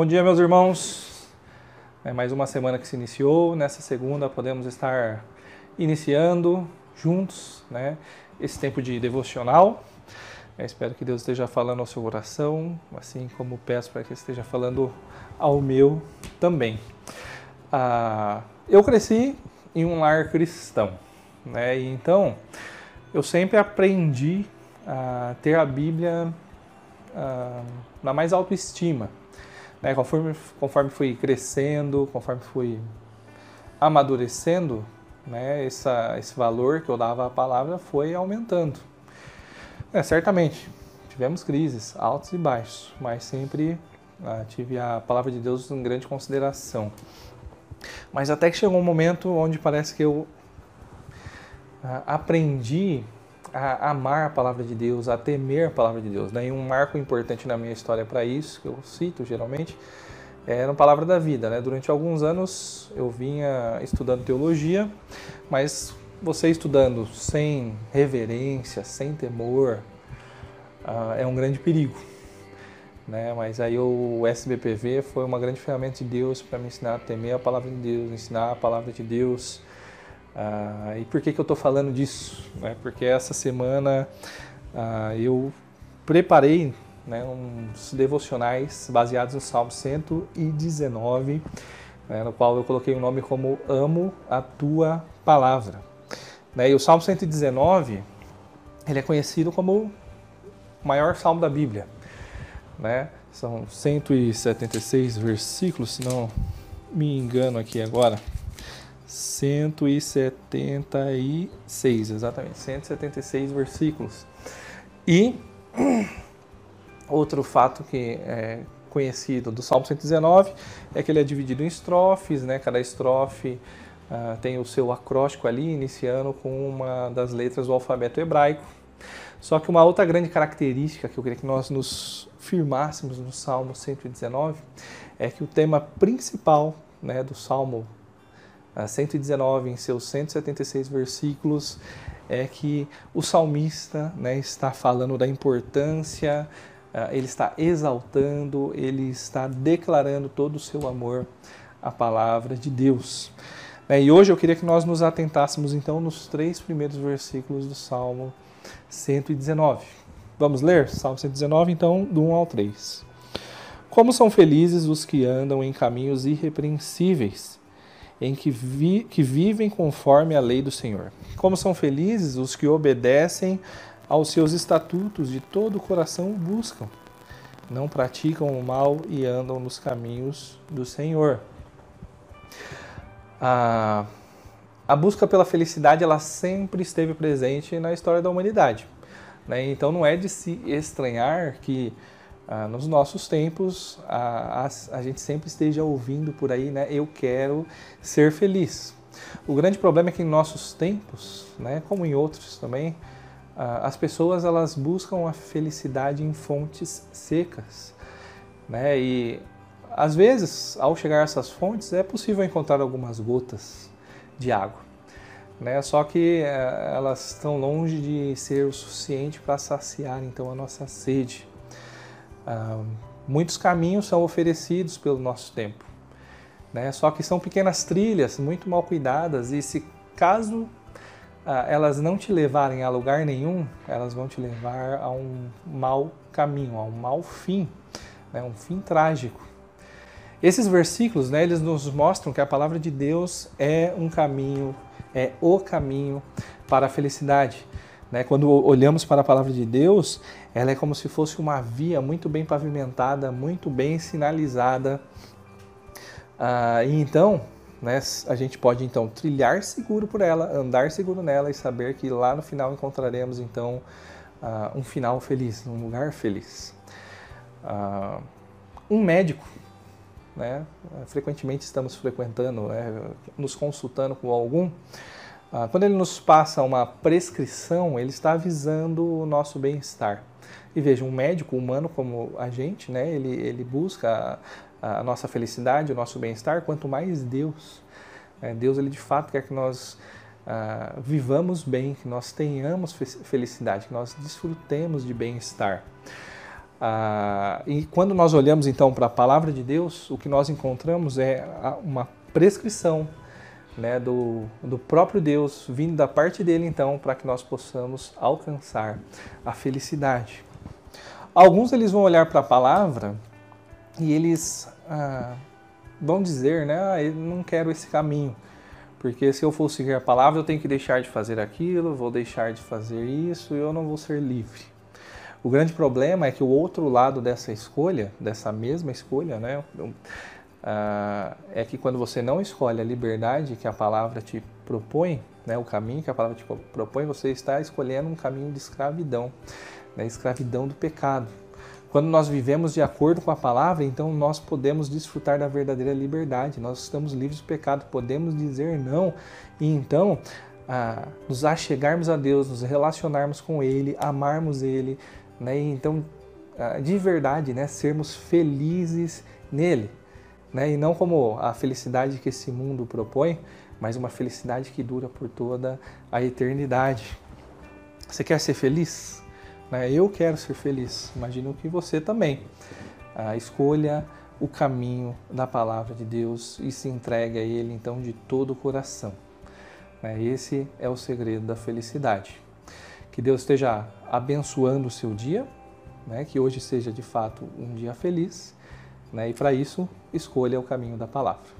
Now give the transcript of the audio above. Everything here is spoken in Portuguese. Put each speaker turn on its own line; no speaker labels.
Bom dia, meus irmãos. É mais uma semana que se iniciou. Nessa segunda podemos estar iniciando juntos, né? Esse tempo de devocional. Eu espero que Deus esteja falando ao seu coração, assim como peço para que esteja falando ao meu também. Ah, eu cresci em um lar cristão, né? E então eu sempre aprendi a ter a Bíblia ah, na mais autoestima né? Conforme, conforme fui crescendo, conforme fui amadurecendo, né? Essa, esse valor que eu dava à palavra foi aumentando. É, certamente, tivemos crises, altos e baixos, mas sempre ah, tive a palavra de Deus em grande consideração. Mas até que chegou um momento onde parece que eu ah, aprendi a amar a palavra de Deus, a temer a palavra de Deus. Né? E um marco importante na minha história para isso, que eu cito geralmente, era a palavra da vida. Né? Durante alguns anos eu vinha estudando teologia, mas você estudando sem reverência, sem temor, uh, é um grande perigo. Né? Mas aí o SBPV foi uma grande ferramenta de Deus para me ensinar a temer a palavra de Deus, ensinar a palavra de Deus, ah, e por que, que eu estou falando disso? Né? Porque essa semana ah, eu preparei né, uns devocionais baseados no Salmo 119, né, no qual eu coloquei o nome como Amo a Tua Palavra. Né, e o Salmo 119 ele é conhecido como o maior salmo da Bíblia. Né? São 176 versículos, se não me engano aqui agora. 176, exatamente, 176 versículos. E outro fato que é conhecido do Salmo 119 é que ele é dividido em estrofes, né? Cada estrofe uh, tem o seu acróstico ali, iniciando com uma das letras do alfabeto hebraico. Só que uma outra grande característica que eu queria que nós nos firmássemos no Salmo 119 é que o tema principal né, do Salmo 119, em seus 176 versículos, é que o salmista né, está falando da importância, uh, ele está exaltando, ele está declarando todo o seu amor à palavra de Deus. Né, e hoje eu queria que nós nos atentássemos então nos três primeiros versículos do Salmo 119. Vamos ler? Salmo 119, então, do 1 ao 3. Como são felizes os que andam em caminhos irrepreensíveis em que, vi, que vivem conforme a lei do Senhor. Como são felizes os que obedecem aos seus estatutos de todo o coração buscam, não praticam o mal e andam nos caminhos do Senhor. A, a busca pela felicidade ela sempre esteve presente na história da humanidade. Né? Então não é de se estranhar que ah, nos nossos tempos, a, a, a, gente sempre esteja ouvindo por aí, né? Eu quero ser feliz. O grande problema é que em nossos tempos, né, como em outros também, ah, as pessoas elas buscam a felicidade em fontes secas, né? E às vezes, ao chegar a essas fontes, é possível encontrar algumas gotas de água, né? Só que eh, elas estão longe de ser o suficiente para saciar então a nossa sede. Ah, muitos caminhos são oferecidos pelo nosso tempo, né? só que são pequenas trilhas muito mal cuidadas e se caso ah, elas não te levarem a lugar nenhum, elas vão te levar a um mau caminho, a um mau fim, né? um fim trágico. Esses versículos, né, eles nos mostram que a palavra de Deus é um caminho, é o caminho para a felicidade. Né? Quando olhamos para a palavra de Deus, ela é como se fosse uma via muito bem pavimentada, muito bem sinalizada. Ah, e então, né, a gente pode então trilhar seguro por ela, andar seguro nela e saber que lá no final encontraremos então ah, um final feliz, um lugar feliz. Ah, um médico, né, frequentemente estamos frequentando, né, nos consultando com algum quando ele nos passa uma prescrição, ele está avisando o nosso bem-estar. E veja, um médico humano como a gente, né, ele, ele busca a, a nossa felicidade, o nosso bem-estar, quanto mais Deus. É, Deus, ele de fato quer que nós ah, vivamos bem, que nós tenhamos felicidade, que nós desfrutemos de bem-estar. Ah, e quando nós olhamos então para a palavra de Deus, o que nós encontramos é uma prescrição né, do, do próprio Deus, vindo da parte dele então, para que nós possamos alcançar a felicidade. Alguns eles vão olhar para a palavra e eles ah, vão dizer, né, ah, eu não quero esse caminho, porque se eu for seguir a palavra eu tenho que deixar de fazer aquilo, vou deixar de fazer isso e eu não vou ser livre. O grande problema é que o outro lado dessa escolha, dessa mesma escolha, né, ah, é que quando você não escolhe a liberdade que a palavra te propõe, né, o caminho que a palavra te propõe, você está escolhendo um caminho de escravidão, né, escravidão do pecado. Quando nós vivemos de acordo com a palavra, então nós podemos desfrutar da verdadeira liberdade, nós estamos livres do pecado, podemos dizer não e então ah, nos achegarmos a Deus, nos relacionarmos com Ele, amarmos Ele, né? E então, ah, de verdade, né, sermos felizes nele. Né? E não como a felicidade que esse mundo propõe, mas uma felicidade que dura por toda a eternidade. Você quer ser feliz? Né? Eu quero ser feliz. Imagino que você também. Escolha o caminho da palavra de Deus e se entregue a Ele então de todo o coração. Né? Esse é o segredo da felicidade. Que Deus esteja abençoando o seu dia, né? que hoje seja de fato um dia feliz, né? e para isso, escolha o caminho da palavra.